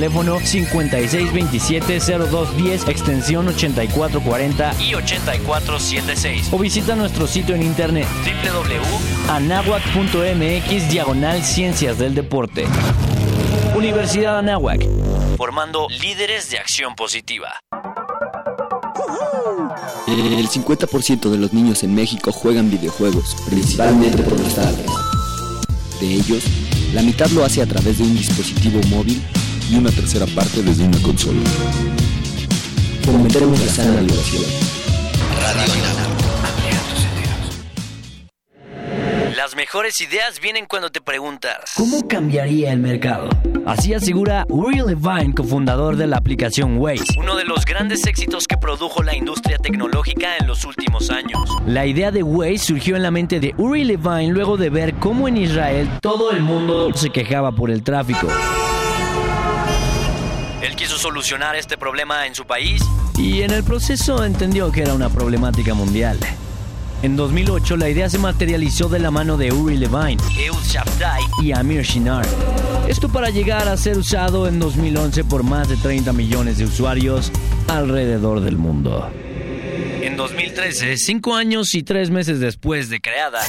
Teléfono 5627-0210, extensión 8440 y 8476. O visita nuestro sitio en internet www.anahuac.mx diagonal Ciencias del Deporte. Universidad Anáhuac, formando líderes de acción positiva. El 50% de los niños en México juegan videojuegos, principalmente por las tardes. De ellos, la mitad lo hace a través de un dispositivo móvil y una tercera parte desde una consola. Fomentaremos la sana liberación. Radio Las mejores ideas vienen cuando te preguntas ¿Cómo cambiaría el mercado? Así asegura Uri Levine, cofundador de la aplicación Waze, uno de los grandes éxitos que produjo la industria tecnológica en los últimos años. La idea de Waze surgió en la mente de Uri Levine luego de ver cómo en Israel todo el mundo se quejaba por el tráfico. Él quiso solucionar este problema en su país y en el proceso entendió que era una problemática mundial. En 2008 la idea se materializó de la mano de Uri Levine, Ehud Shabtai y Amir Shinar. Esto para llegar a ser usado en 2011 por más de 30 millones de usuarios alrededor del mundo. En 2013, cinco años y tres meses después de creada,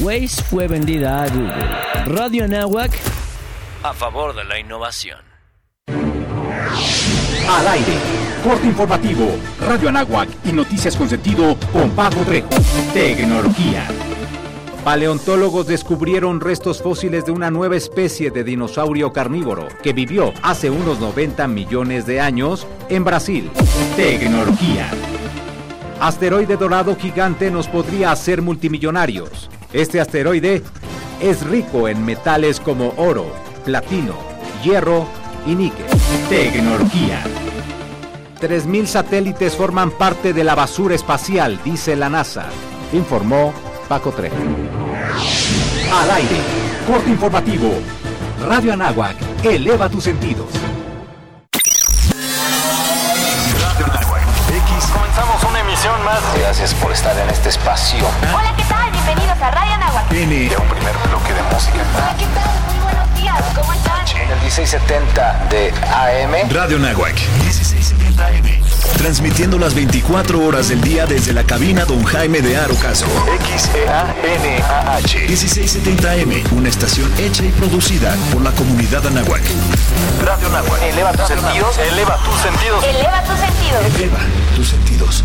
Waze fue vendida a Google. Radio Anáhuac a favor de la innovación. Al aire, corte informativo, Radio Anáhuac y noticias con sentido con Paco Trejo. Tecnología. Paleontólogos descubrieron restos fósiles de una nueva especie de dinosaurio carnívoro que vivió hace unos 90 millones de años en Brasil. Tecnología. Asteroide dorado gigante nos podría hacer multimillonarios. Este asteroide es rico en metales como oro, platino, hierro y níquel. Tecnología. 3.000 satélites forman parte de la basura espacial, dice la NASA, informó Paco Trejo. Al aire, corte informativo. Radio Anáhuac, eleva tus sentidos. Radio Anáhuac, X. Comenzamos una emisión más. Gracias por estar en este espacio. Hola, ¿qué tal? Bienvenidos a Radio Anáhuac. N. De un primer bloque de música. Hola, ¿qué tal? ¿Cómo están? En el 1670 de AM. Radio Nahuac, 1670 AM. Transmitiendo las 24 horas del día desde la cabina Don Jaime de Arocaso. X-E-A-N-A-H. 1670 AM. Una estación hecha y producida por la comunidad Anáhuac. Radio Nahuac. Eleva tus sentidos. Eleva tus sentidos. Eleva tus sentidos. Eleva tus sentidos.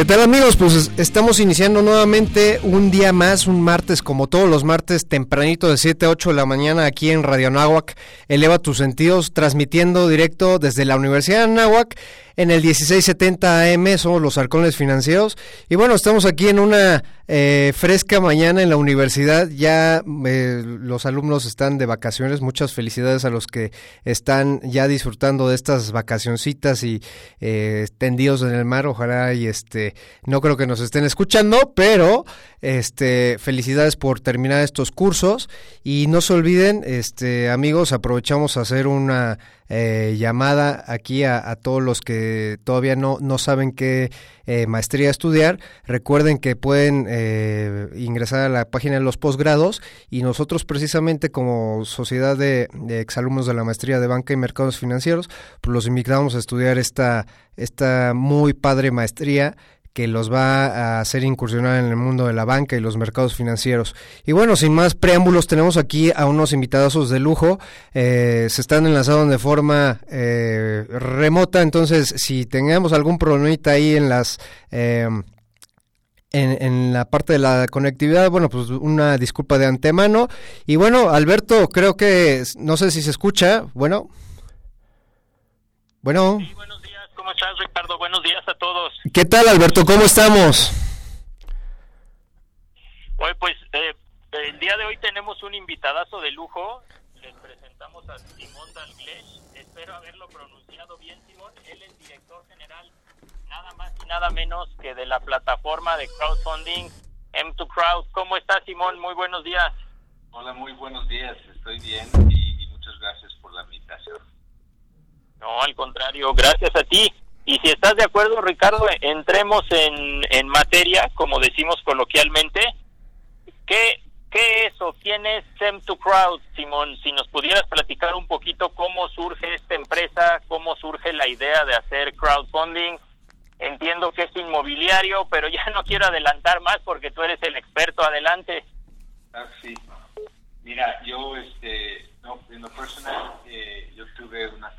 ¿Qué tal amigos? Pues estamos iniciando nuevamente un día más, un martes como todos los martes, tempranito de 7 a 8 de la mañana aquí en Radio Anáhuac. Eleva tus sentidos, transmitiendo directo desde la Universidad de Anáhuac en el 1670 AM, somos los halcones financieros. Y bueno, estamos aquí en una eh, fresca mañana en la universidad. Ya eh, los alumnos están de vacaciones. Muchas felicidades a los que están ya disfrutando de estas vacacioncitas y eh, tendidos en el mar. Ojalá y este, no creo que nos estén escuchando, pero este, felicidades por terminar estos cursos. Y no se olviden, este, amigos, aprovechamos a hacer una eh, llamada aquí a, a, todos los que todavía no, no saben qué eh, maestría estudiar. Recuerden que pueden eh, ingresar a la página de los posgrados y nosotros precisamente como sociedad de, de exalumnos de la maestría de banca y mercados financieros, pues los invitamos a estudiar esta, esta muy padre maestría que los va a hacer incursionar en el mundo de la banca y los mercados financieros. Y bueno, sin más preámbulos, tenemos aquí a unos invitados de lujo. Eh, se están enlazando de forma eh, remota, entonces si tengamos algún problemita ahí en las... Eh, en, en, la parte de la conectividad, bueno, pues una disculpa de antemano. Y bueno, Alberto, creo que, no sé si se escucha, bueno. Bueno. Sí, buenos días, ¿Cómo estás, Ricardo? Buenos días a todos. ¿Qué tal, Alberto? ¿Cómo estamos? Hoy, pues, eh, el día de hoy tenemos un invitadazo de lujo. Les presentamos a Simón Dalglesh. Espero haberlo pronunciado bien, Simón. Él es director general, nada más y nada menos que de la plataforma de crowdfunding M2 Crowd. ¿Cómo estás, Simón? Muy buenos días. Hola, muy buenos días. Estoy bien y muchas gracias por la invitación. No, al contrario, gracias a ti. Y si estás de acuerdo, Ricardo, entremos en, en materia, como decimos coloquialmente. ¿Qué, ¿Qué es o quién es SEM2Crowd, Simón? Si nos pudieras platicar un poquito cómo surge esta empresa, cómo surge la idea de hacer crowdfunding. Entiendo que es inmobiliario, pero ya no quiero adelantar más porque tú eres el experto. Adelante. Sí. Mira, yo, este, no, en lo personal, unas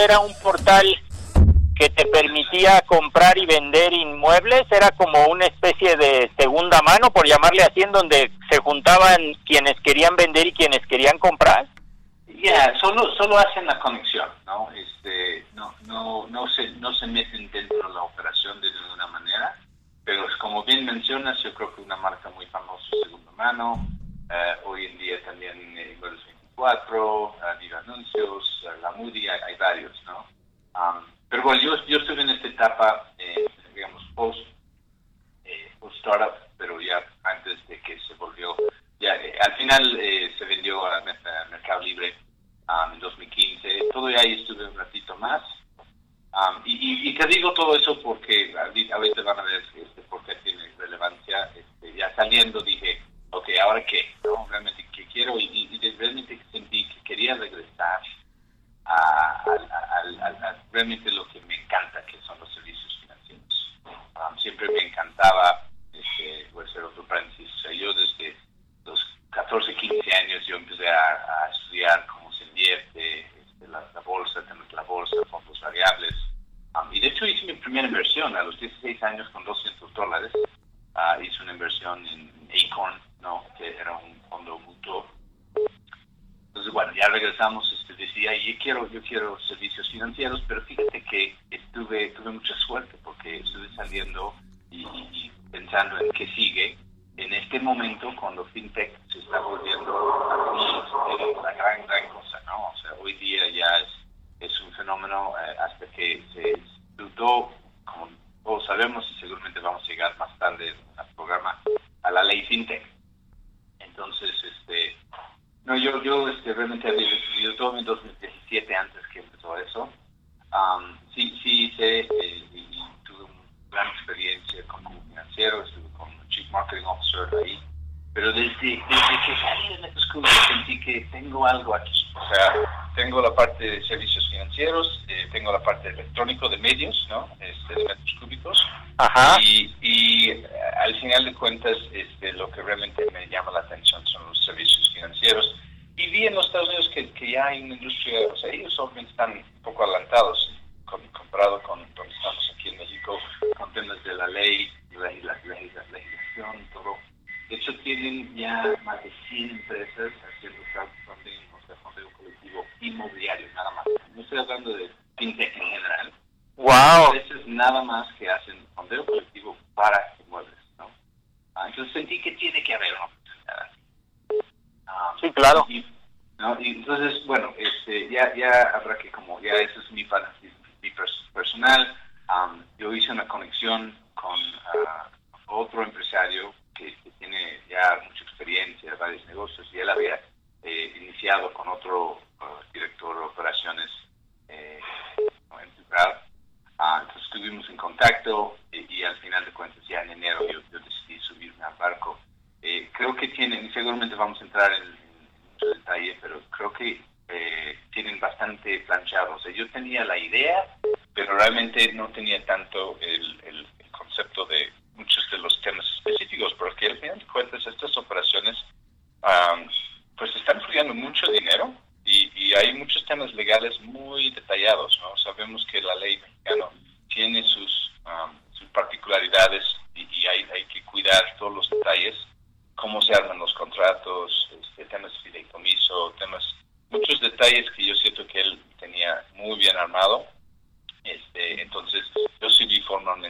era un portal que te permitía comprar y vender inmuebles, era como una especie de segunda mano, por llamarle así, en donde se juntaban quienes querían vender y quienes querían comprar. Ya, solo solo hacen la conexión, ¿no? Este, no, no, no se no se meten dentro de la operación de ninguna manera, pero como bien mencionas, yo creo que una marca muy famosa, segunda mano, que tengo algo aquí. O sea, tengo la parte de servicios financieros, eh, tengo la parte electrónico de medios, ¿no? Este, de metros cúbicos. Ajá. Y, y, eh, al final de cuentas, este, lo que realmente me llama la atención son los servicios financieros. Y vi en los Estados Unidos que, que ya hay una industria, o sea, ellos obviamente están un poco adelantados, con, comparado con donde estamos aquí en México, con temas de la ley, la, la, la, la legislación, todo. De hecho, tienen ya más de 100 empresas wow. veces nada más que hacen fondeo colectivo para que muebles. ¿no? Ah, entonces sentí que tiene que haber una oportunidad así. Um, sí, claro. Y, ¿no? y entonces, bueno, este, ya, ya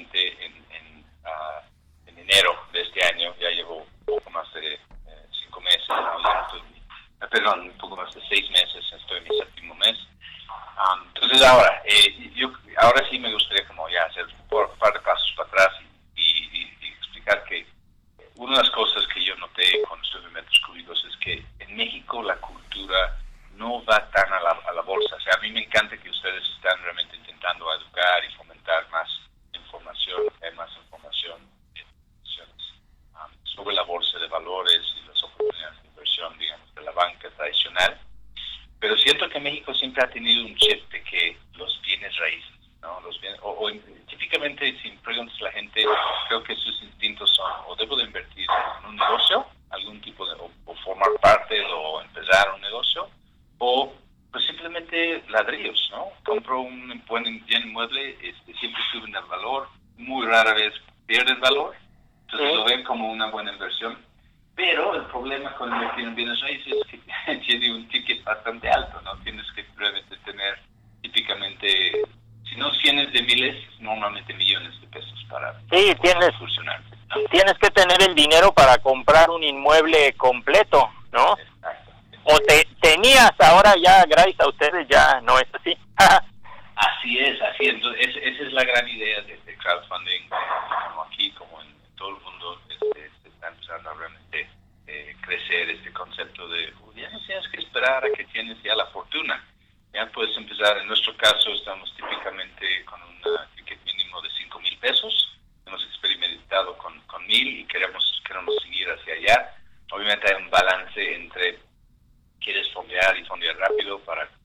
solamente en, en, uh, en enero de este año, ya llevo un poco más de eh, cinco meses, ¿no? ya estoy, eh, perdón, un poco más de seis meses, estoy en mi séptimo mes. Um, entonces ahora, eh, ahora sí me gustaría rápido para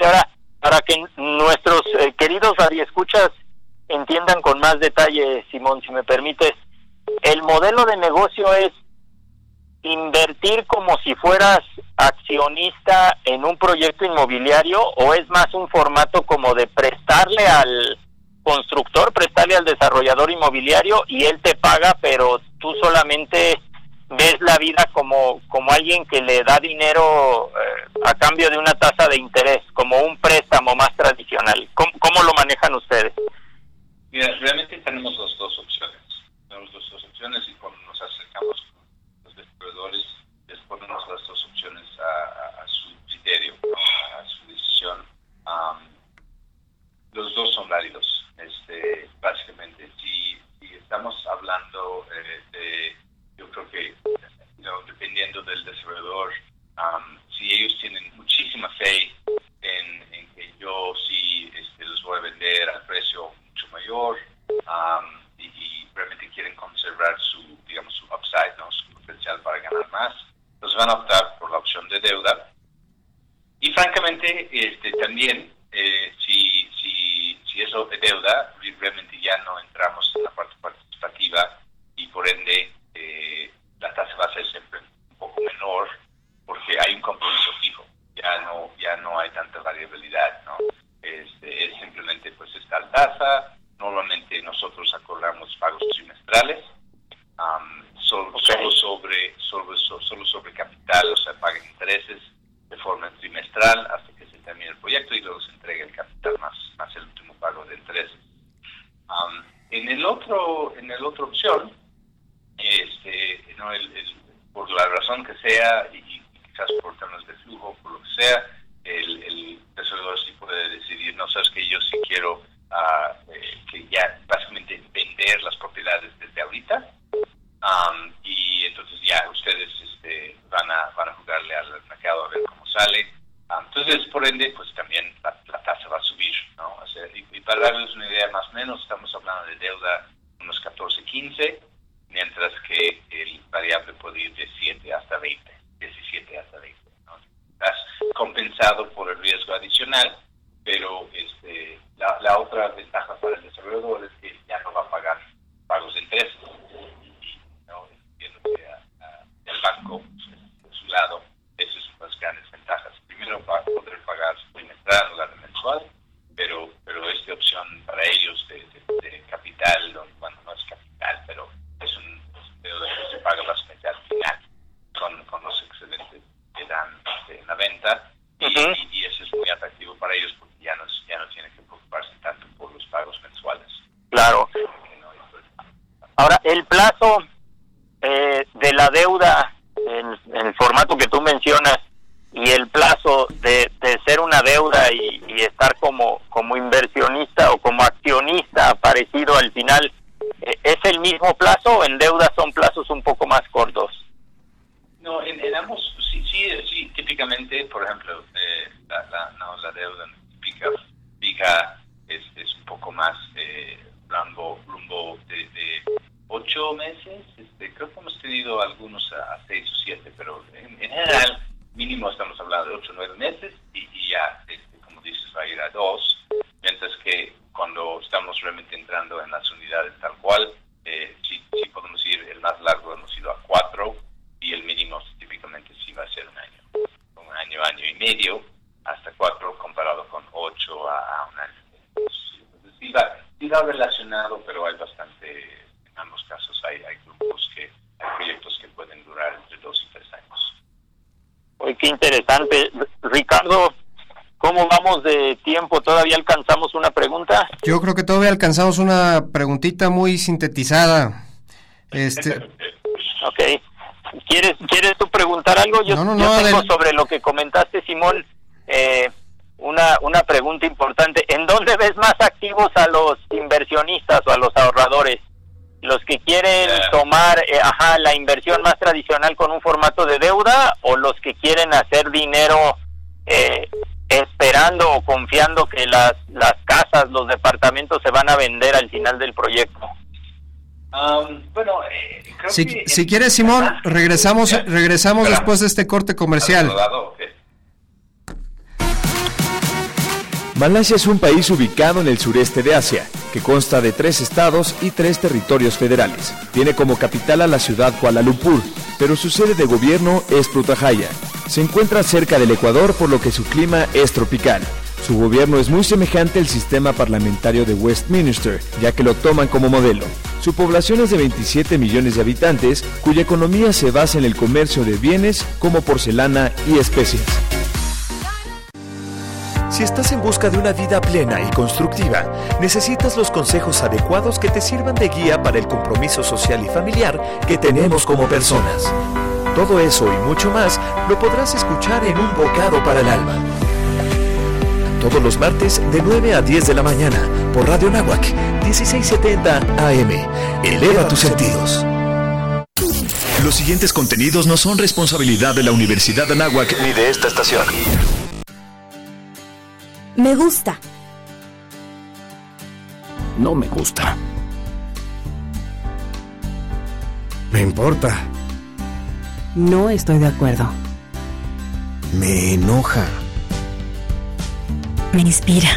Ahora, para que nuestros eh, queridos radioescuchas entiendan con más detalle, Simón, si me permites, el modelo de negocio es invertir como si fueras accionista en un proyecto inmobiliario o es más un formato como de prestarle al constructor, prestarle al desarrollador inmobiliario y él te paga, pero tú solamente ves la vida como como alguien que le da dinero a cambio de una tasa de interés, como un préstamo más tradicional. ¿Cómo, cómo lo manejan ustedes? Mira, realmente tenemos las dos opciones. Tenemos las dos opciones y cuando nos acercamos con los distribuidores, les ponemos las dos opciones a, a, a su criterio, a su decisión. Um, los dos son válidos, este, básicamente. Si, si estamos hablando eh, de, yo creo que, you know, dependiendo del desarrollador, um, si ellos tienen muchísima fe en, en que yo sí este, los voy a vender a precio mucho mayor um, y, y, realmente quieren conservar su, digamos, su upside, ¿no? su potencial para ganar más, los van a optar por la opción de deuda. Y francamente, este, también, eh, si, si, si eso es deuda, alcanzamos una preguntita muy sintetizada. Este... ok. ¿Quieres, ¿Quieres tú preguntar algo? Yo, no, yo tengo sobre lo que comentaste, Simón, eh, una, una pregunta importante. ¿En dónde ves más activos a los inversionistas o a los ahorradores? los que quieren tomar eh, ajá, la inversión más tradicional con un formato de deuda o los que quieren hacer dinero eh, esperando o confiando que las, las casas, los departamentos se van a vender al final del proyecto. Um, bueno, eh, si, si quieres, Simón, regresamos, regresamos después de este corte comercial. Malasia es un país ubicado en el sureste de Asia, que consta de tres estados y tres territorios federales. Tiene como capital a la ciudad Kuala Lumpur, pero su sede de gobierno es Putrajaya. Se encuentra cerca del Ecuador por lo que su clima es tropical. Su gobierno es muy semejante al sistema parlamentario de Westminster, ya que lo toman como modelo. Su población es de 27 millones de habitantes, cuya economía se basa en el comercio de bienes como porcelana y especias. Si estás en busca de una vida plena y constructiva, necesitas los consejos adecuados que te sirvan de guía para el compromiso social y familiar que tenemos como personas. Todo eso y mucho más lo podrás escuchar en Un Bocado para el Alma. Todos los martes de 9 a 10 de la mañana por Radio Nahuac 1670 AM. Eleva tus sentidos. Los siguientes contenidos no son responsabilidad de la Universidad de Anáhuac ni de esta estación. Me gusta. No me gusta. Me importa. No estoy de acuerdo. Me enoja. me inspira.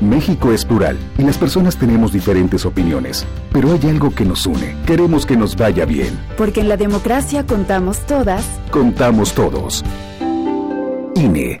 México es plural y las personas tenemos diferentes opiniones, pero hay algo que nos une. Queremos que nos vaya bien. Porque en la democracia contamos todas. Contamos todos. INE.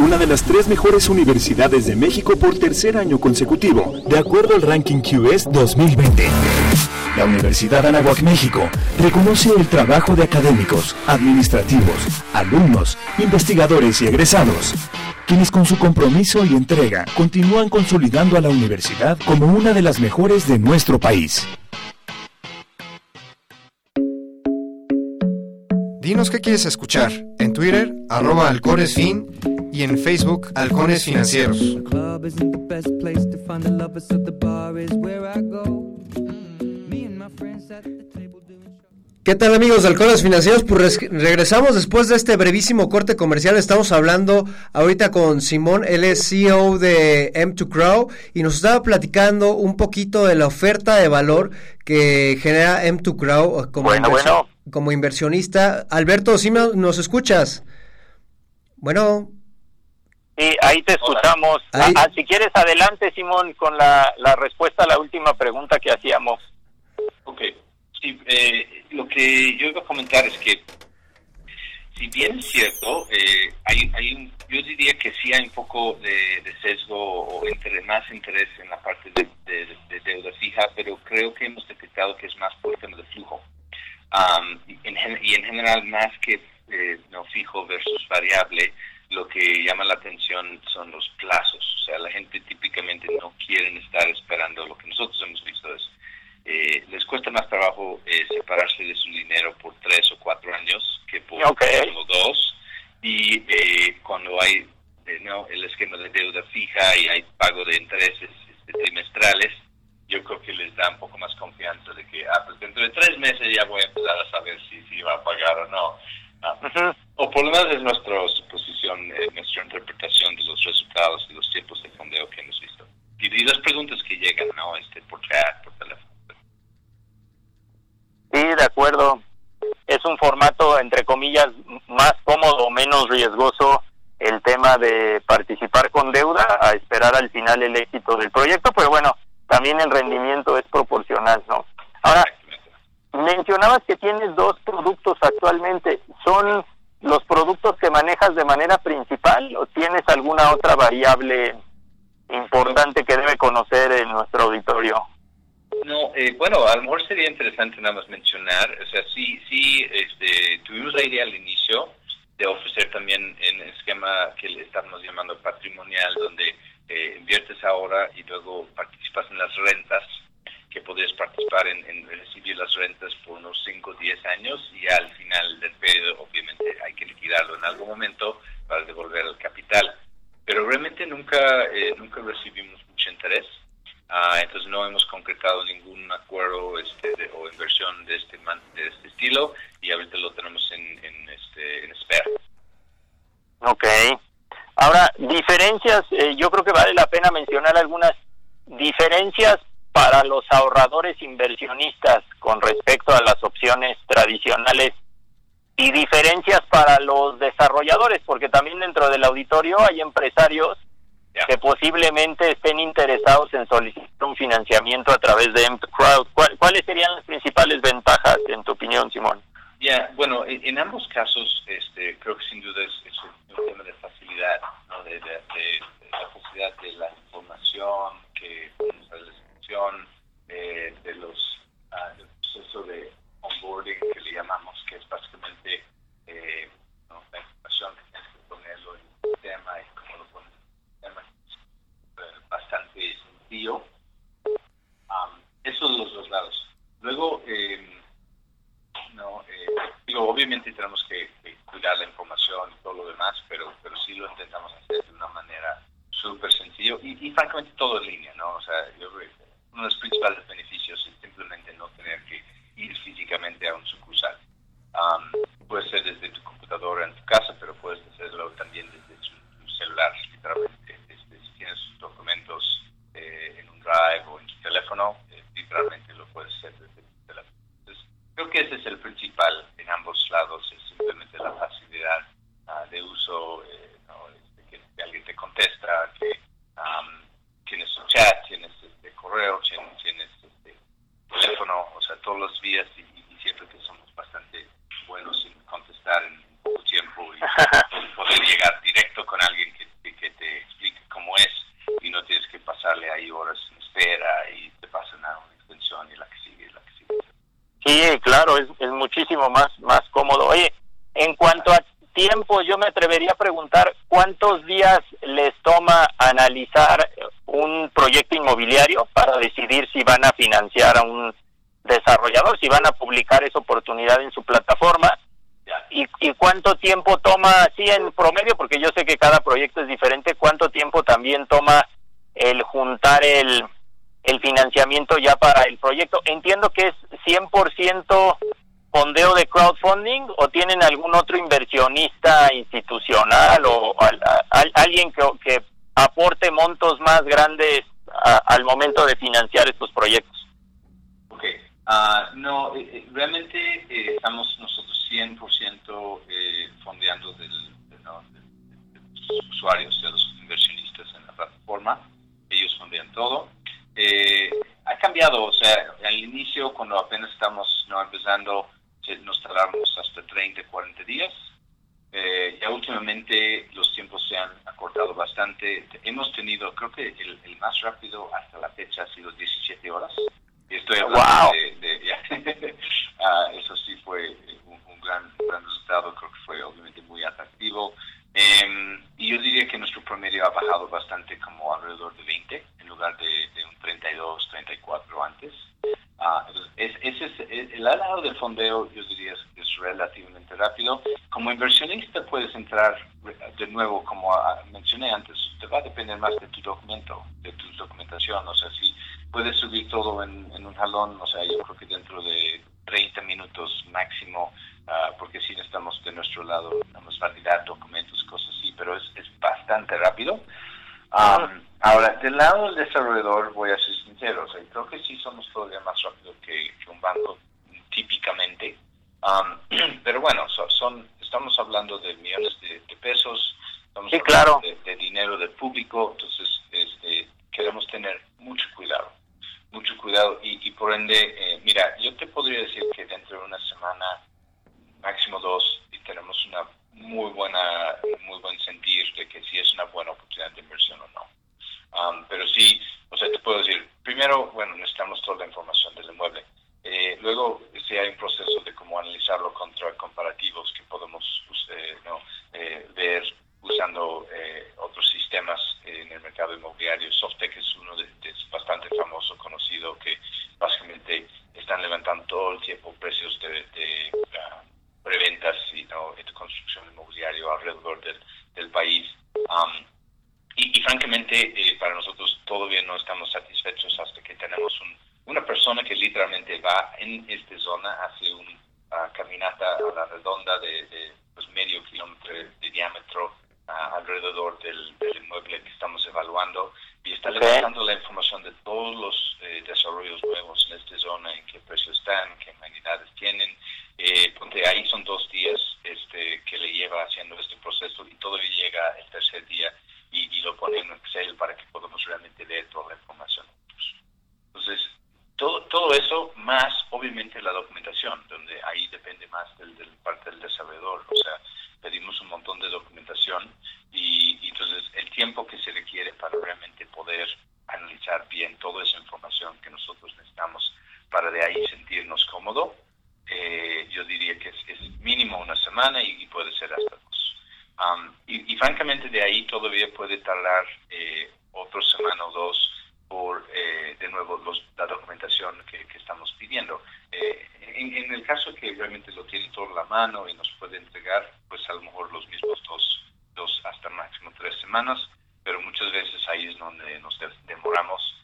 una de las tres mejores universidades de México por tercer año consecutivo, de acuerdo al ranking QS 2020. La Universidad Anáhuac México reconoce el trabajo de académicos, administrativos, alumnos, investigadores y egresados, quienes con su compromiso y entrega continúan consolidando a la universidad como una de las mejores de nuestro país. Dinos qué quieres escuchar. En Twitter, arroba halconesfin y en Facebook, Halcones Financieros. ¿Qué tal amigos de Halcones Financieros? Pues regresamos después de este brevísimo corte comercial. Estamos hablando ahorita con Simón, él es CEO de M2 Crow y nos estaba platicando un poquito de la oferta de valor que genera M2 Crow como, como inversionista. Alberto, ¿sí nos escuchas? Bueno. Sí, ahí te escuchamos. Ah, ah, si quieres, adelante, Simón, con la, la respuesta a la última pregunta que hacíamos. Ok. Sí, eh, lo que yo iba a comentar es que, si bien es cierto, eh, hay, hay un, yo diría que sí hay un poco de, sesgo o más interés en la parte de, deuda fija, pero creo que hemos detectado que es más por el tema de flujo. y, en, general, más que eh, no fijo versus variable, lo que llama la atención son los plazos. O sea, la gente típicamente no quiere estar esperando. Lo que nosotros hemos visto es eh, les cuesta más trabajo eh, separarse de su dinero por tres o cuatro años que por dos. Y eh, cuando hay no el esquema de deuda fija y hay pago de intereses este, trimestrales, yo creo que les da un poco más confianza de que ah, pues dentro de tres meses ya voy a empezar a saber si, si va a pagar o no. O por lo menos es nuestra suposición, nuestra interpretación de los resultados y los tiempos de fondeo que hemos visto. Y, y las preguntas que llegan, ¿no? Este, por chat, por teléfono. Sí, de acuerdo. Es un formato, entre comillas, más cómodo, o menos riesgoso el tema de participar con deuda a esperar al final el éxito del proyecto, pero bueno, también el rendimiento es proporcional, ¿no? Ahora, mencionabas que tienes dos productos actualmente. ¿Son los productos que manejas de manera principal o tienes alguna otra variable importante que debe conocer en nuestro auditorio? No, eh, bueno, a lo mejor sería interesante nada más mencionar, o sea, sí, sí, este, tuvimos la idea al inicio de ofrecer también en esquema que le estamos llamando patrimonial, donde eh, inviertes ahora y luego participas en las rentas, que podrías participar en, en recibir las rentas por unos 5 o 10 años y al final del periodo obviamente hay que liquidarlo en algún momento para devolver el capital. Pero realmente nunca, eh, nunca recibimos mucho interés Ah, entonces no hemos concretado ningún acuerdo este, o inversión de este, de este estilo y ahorita lo tenemos en, en, este, en espera. Ok. Ahora, diferencias, eh, yo creo que vale la pena mencionar algunas diferencias para los ahorradores inversionistas con respecto a las opciones tradicionales y diferencias para los desarrolladores, porque también dentro del auditorio hay empresarios que posiblemente estén interesados en solicitar un financiamiento a través de M2Crowd. ¿Cuáles serían las principales ventajas, en tu opinión, Simón? Ya, bueno, en, ambos casos este, creo que sin duda es, un tema de facilidad, ¿no? de, la facilidad de la información, que descripción eh, de los uh, del proceso de onboarding que le llamamos, que es básicamente eh, la información que tienes que ponerlo en el sistema y bastante sencillo. esos son los dos lados. Luego, em, no, eh, digo, obviamente tenemos que, cuidar la información y todo lo demás, pero, pero sí lo intentamos francamente todo en línea, ¿no? O sea, yo, uno de los principales beneficios es simplemente no tener que ir físicamente a un sucursal. puede ser desde tu computadora en tu casa, pero puedes hacerlo también desde tu, celular, literalmente. Este, si tienes documentos eh, en un drive o en tu teléfono, eh, literalmente lo puedes hacer desde tu teléfono. Entonces, creo que ese es el principal en ambos lados, es simplemente la facilidad ah, de uso, eh, este, que, alguien te contesta, que tienes un chat, tienes este correo, tienes, este teléfono, o sea, todos los días y, siempre que somos bastante buenos en contestar en poco tiempo y poder llegar directo con alguien que, te explique cómo es y no tienes que pasarle ahí horas en espera y te pasan a una extensión y la que sigue la que sigue. Sí, claro, es, es muchísimo más, más cómodo. Oye, en cuanto a tiempo, yo me atrevería a preguntar cuántos días les toma analizar un proyecto inmobiliario para decidir si van a financiar a un desarrollador, si van a publicar esa oportunidad en su plataforma y, y cuánto tiempo toma, sí en promedio, porque yo sé que cada proyecto es diferente, cuánto tiempo también toma el juntar el, el financiamiento ya para el proyecto. Entiendo que es 100% fondeo de crowdfunding o tienen algún otro inversionista institucional o alguien que, aporte montos más grandes al momento de financiar estos proyectos? Ok, ah, no, eh, eh, realmente eh, estamos nosotros 100% eh, fondeando del, de, los usuarios, de los inversionistas en la plataforma, ellos fondean todo. ha cambiado, o sea, al inicio, cuando apenas estamos no, empezando, nos tardamos hasta 30, 40 días. Eh, ya últimamente los tiempos se han acortado bastante. Hemos tenido, creo que el, más rápido hasta la fecha ha sido 17 horas. Estoy hablando de, ah, eso sí fue un, gran, gran resultado, creo que fue obviamente muy atractivo. Em, y yo diría que nuestro promedio ha bajado bastante, como alrededor de 20, en lugar de, un 32, 34 antes. Ah, es, es, el lado del fondeo, yo diría, es, relativamente rápido. Como inversionista puedes entrar de nuevo, como mencioné antes, te va a depender más de tu documento, de tu documentación. O sea, si puedes subir todo en, un jalón, o sea, yo creo que dentro de 30 minutos máximo, uh, porque si necesitamos de nuestro lado, vamos validar documentos, cosas así, pero es, es bastante rápido. Um, ahora, del lado del desarrollador, voy a ser sincero, creo que sí somos todavía más rápido que, un banco típicamente. Um, pero bueno, son, estamos hablando de millones de, pesos, estamos hablando de, dinero del público, entonces este, queremos tener mucho cuidado, mucho cuidado y, y por ende, eh, mira, yo te podría decir que dentro de una semana, máximo dos, y tenemos una muy buena, muy buen sentir de que si es una buena oportunidad de inversión o no. Um, pero sí, o sea, te puedo decir, primero, bueno, necesitamos toda la información del inmueble. Eh, luego, si hay un proceso de cómo analizarlo contra comparativos que podemos pues, eh, ¿no? eh, ver usando eh, otros sistemas en el mercado inmobiliario. Softec es uno de, de, bastante famoso, conocido, que básicamente están levantando todo el tiempo precios de, de uh, preventas y, ¿no? de construcción inmobiliaria alrededor del, del país. Um, y, y, francamente, eh, para nosotros todavía no estamos satisfechos hasta que tenemos un, una persona que literalmente va en esta zona, hace una uh, caminata a la redonda de, de pues, medio kilómetro de diámetro uh, alrededor del, del, inmueble que estamos evaluando y está levantando la información de todos los eh, desarrollos nuevos en esta zona, en qué precio están, qué humanidades tienen, eh, ahí son dos días este, que le lleva haciendo este proceso y todavía llega el tercer día y, y lo pone en Excel para que podamos realmente leer toda la información. Entonces, todo, todo eso más obviamente la documentación, donde ahí depende más del, del parte del desarrollador. O sea, pedimos un montón de documentación y, y entonces el tiempo que se requiere para realmente poder analizar bien toda esa información que nosotros necesitamos para de ahí sentirnos cómodo eh, yo diría que es, es, mínimo una semana y, y puede ser hasta dos. Um, y, y, francamente de ahí todavía puede tardar eh, otra semana o dos por, eh, de nuevo, los, la documentación que, que estamos pidiendo. Eh, en, en, el caso que realmente lo tiene todo en la mano y nos puede entregar, pues a lo mejor los mismos dos, dos hasta máximo tres semanas, pero muchas veces ahí es donde nos demoramos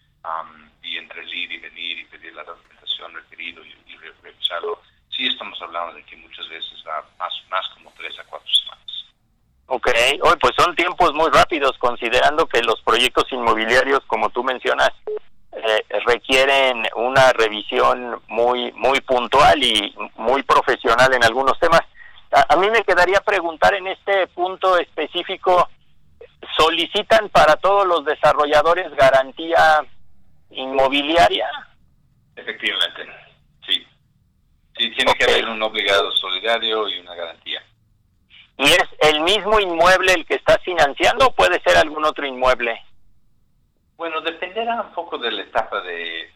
y entre el ir y venir y pedir la documentación requerido y, revisarlo, sí estamos hablando de que muchas veces va más, más como tres a cuatro semanas. Ok, hoy pues son tiempos muy rápidos considerando que los proyectos inmobiliarios, como tú mencionas, eh, requieren una revisión muy muy puntual y muy profesional en algunos temas. A, a, mí me quedaría preguntar en este punto específico, ¿solicitan para todos los desarrolladores garantía inmobiliaria? Efectivamente, sí. Sí, tiene que haber un obligado solidario y una garantía. ¿Y es el mismo inmueble el que estás financiando o puede ser algún otro inmueble? Bueno, dependerá un poco de la etapa de, eh,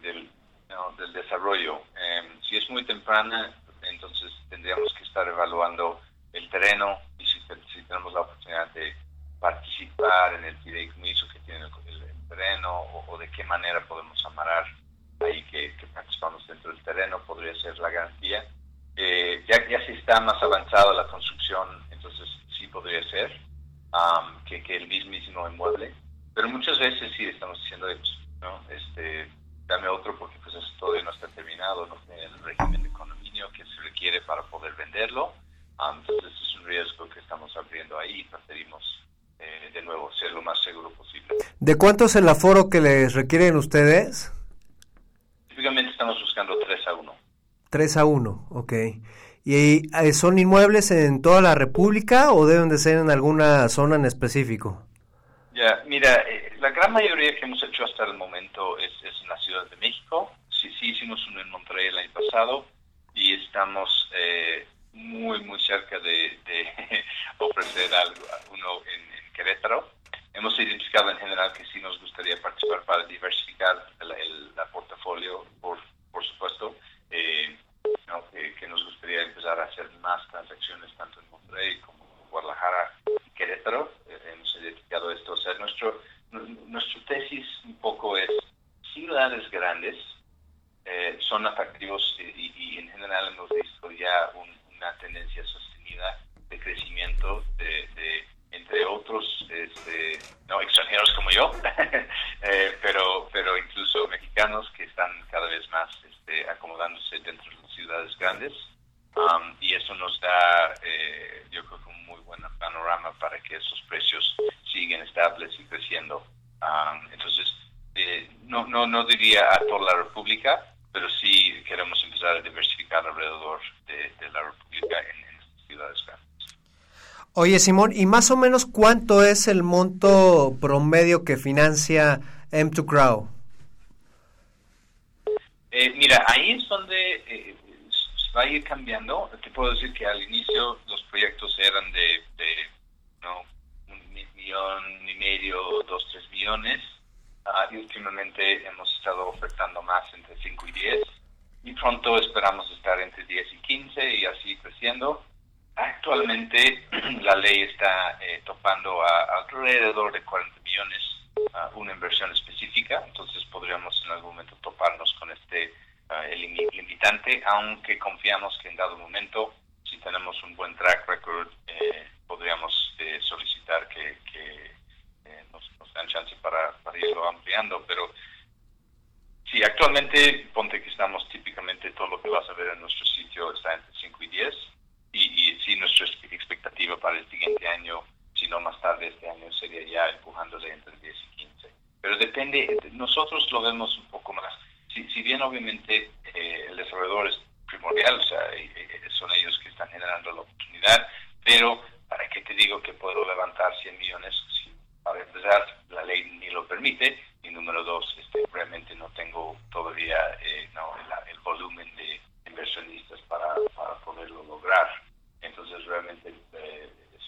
del, del desarrollo. Eh, si es muy temprana, entonces tendríamos que estar evaluando el terreno y si, si tenemos la oportunidad de participar en el fideicomiso que tiene el, el terreno o, o, de qué manera podemos amarar ahí que, que, participamos dentro del terreno, podría ser la garantía. Eh, ya, ya si está más avanzada la construcción, entonces sí podría ser um, que, que el mismísimo inmueble pero muchas veces sí estamos diciendo, ¿no? Este, dame otro porque pues eso todavía no está terminado, no tiene el régimen de condominio que se requiere para poder venderlo. Um, entonces es un riesgo que estamos abriendo ahí y preferimos eh, de nuevo ser lo más seguro posible. ¿De cuánto es el aforo que les requieren ustedes? Típicamente estamos buscando 3 a 1. 3 a 1, ok. ¿Y eh, son inmuebles en toda la República o deben de ser en alguna zona en específico? Ya, mira, eh, la gran mayoría que hemos hecho hasta el momento es, es, en la Ciudad de México. Sí, sí hicimos uno en Monterrey el año pasado y estamos eh, muy, muy cerca de, de ofrecer algo, uno en, en, Querétaro. Hemos identificado en general que sí nos gustaría participar para diversificar el, la portafolio, por, por supuesto, eh, que, nos gustaría empezar a hacer más transacciones tanto en Monterrey como en Guadalajara y Querétaro. Hemos identificado esto. O sea, nuestro, nuestro tesis un poco es ciudades grandes eh, son atractivos y, y, en general hemos visto ya un, una tendencia sostenida de crecimiento de entre otros este, no extranjeros como yo, eh, pero pero incluso mexicanos que están cada vez más este, acomodándose dentro de las ciudades grandes um, y eso nos da eh, yo creo que un muy buen panorama para que esos precios siguen estables y creciendo. Um, entonces, eh, no, no, no diría a toda la República, pero sí queremos empezar a diversificar alrededor de, la República en, en ciudades grandes. Oye, Simón, ¿y más o menos cuánto es el monto promedio que financia M2 Crow? Eh, mira, ahí es donde eh, va a ir cambiando. Te puedo decir que al inicio los proyectos eran de, un millón y medio, dos, tres millones. Uh, y últimamente hemos estado ofertando más entre 5 y 10. Y pronto esperamos estar entre 10 y 15 y así creciendo. Actualmente la ley está eh, topando a, alrededor de 40 millones uh, una inversión específica, entonces podríamos en algún momento toparnos con este el limitante, aunque confiamos que en dado momento, si tenemos un buen track record, eh, podríamos eh, solicitar que, eh, nos, nos, dan chance para, irlo ampliando, pero si actualmente, ponte que estamos típicamente, todo lo que vas a ver en nuestro sitio está entre 5 y 10, y, y si nuestra expectativa para el siguiente año, si no más tarde este año, sería ya empujándole entre 10 y 15. Pero depende, nosotros lo vemos un poco más. Si, si bien obviamente eh, el desarrollador es primordial, o sea, eh, son ellos que están generando la oportunidad, pero ¿para qué te digo que puedo levantar 100 millones? Para empezar, la ley ni lo permite, y número dos, este, realmente no tengo todavía eh, no, el volumen de inversionistas para, para poderlo lograr. Entonces, realmente eh, es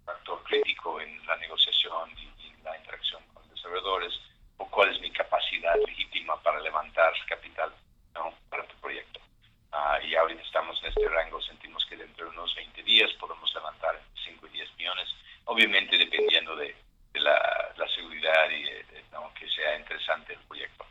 un factor crítico en la negociación y, y, la interacción con desarrolladores, o cuál es mi capacidad legítima para levantar capital ¿no? para tu proyecto. Uh, y ahorita estamos en este rango, sentimos que dentro de unos 20 días podemos levantar 5 y 10 millones, obviamente dependiendo de, de la, la, seguridad y de, de, ¿no? que sea interesante el proyecto.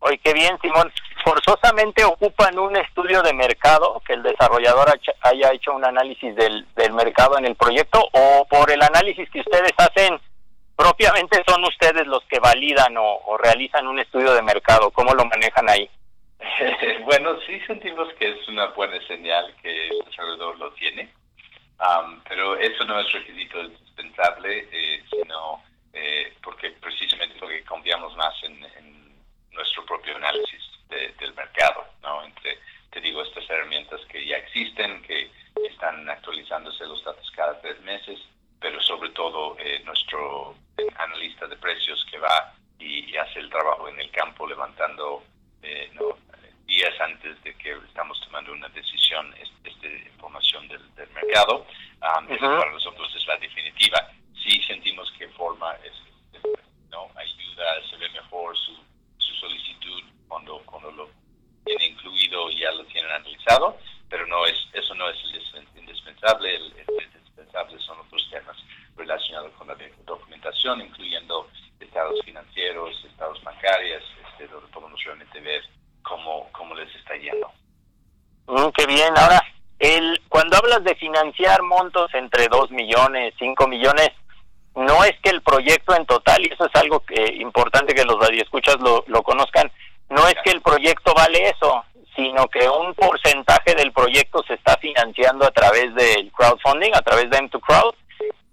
Oye, qué bien, Simón. Forzosamente ocupan un estudio de mercado, que el desarrollador haya hecho un análisis del, del mercado en el proyecto, o por el análisis que ustedes hacen, propiamente son ustedes los que validan o, realizan un estudio de mercado. ¿Cómo lo manejan ahí? bueno, sí sentimos que es una buena señal que el desarrollador lo tiene, pero eso no es requisito indispensable, eh, sino eh, porque precisamente porque confiamos más en, nuestro propio análisis del mercado, ¿no? Entre, te digo, estas herramientas que ya existen, que están actualizándose los datos cada tres meses, pero sobre todo eh, nuestro analista de precios que va y, hace el trabajo en el campo levantando eh, días antes de que estamos tomando una decisión esta información del, mercado. Um, para nosotros es la definitiva. Sí sentimos que forma es, no ayuda, se ve mejor su, su solicitud cuando, cuando lo tiene incluido y ya lo tienen analizado, pero no es eso no es indispensable. El, indispensable son otros temas relacionados con la documentación, incluyendo estados financieros, estados bancarios, este, donde podemos realmente ver cómo, cómo les está yendo. Mm, qué bien. Ahora, el, cuando hablas de financiar montos entre 2 millones, 5 millones, no es que el proyecto en total, y eso es algo que, importante que los radioescuchas lo, lo conozcan, no es que el proyecto vale eso, sino que un porcentaje del proyecto se está financiando a través del crowdfunding, a través de M2Crowd,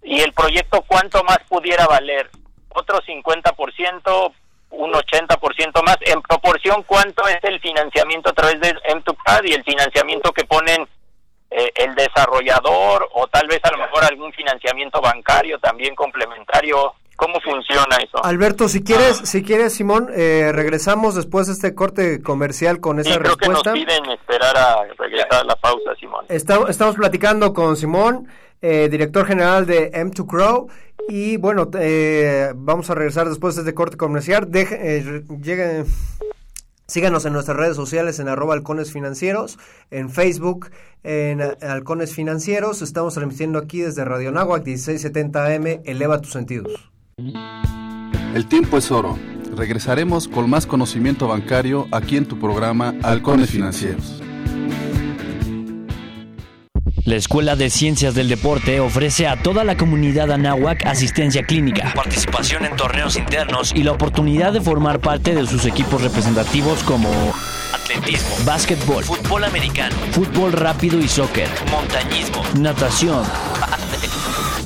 y el proyecto cuánto más pudiera valer, otro 50%, un 80% más, en proporción cuánto es el financiamiento a través de M2Crowd y el financiamiento que ponen eh, el desarrollador o tal vez a lo mejor algún financiamiento bancario también complementario ¿Cómo funciona eso? Alberto, si quieres, ah. si quieres, Simón, eh, regresamos después de este corte comercial con esa respuesta. Creo que nos piden esperar a regresar a la pausa, Simón. estamos platicando con Simón, eh, director general de M2 Crow, y bueno, eh, vamos a regresar después de este corte comercial. Deje, lleguen, síganos en nuestras redes sociales en arroba halcones financieros, en Facebook en Halcones Financieros. Estamos transmitiendo aquí desde Radio Nahuac 1670 AM. Eleva tus sentidos. El tiempo es oro. Regresaremos con más conocimiento bancario aquí en tu programa Halcones Financieros. La Escuela de Ciencias del Deporte ofrece a toda la comunidad anáhuac asistencia clínica, participación en torneos internos y la oportunidad de formar parte de sus equipos representativos como atletismo, básquetbol, fútbol americano, fútbol rápido y soccer, montañismo, natación,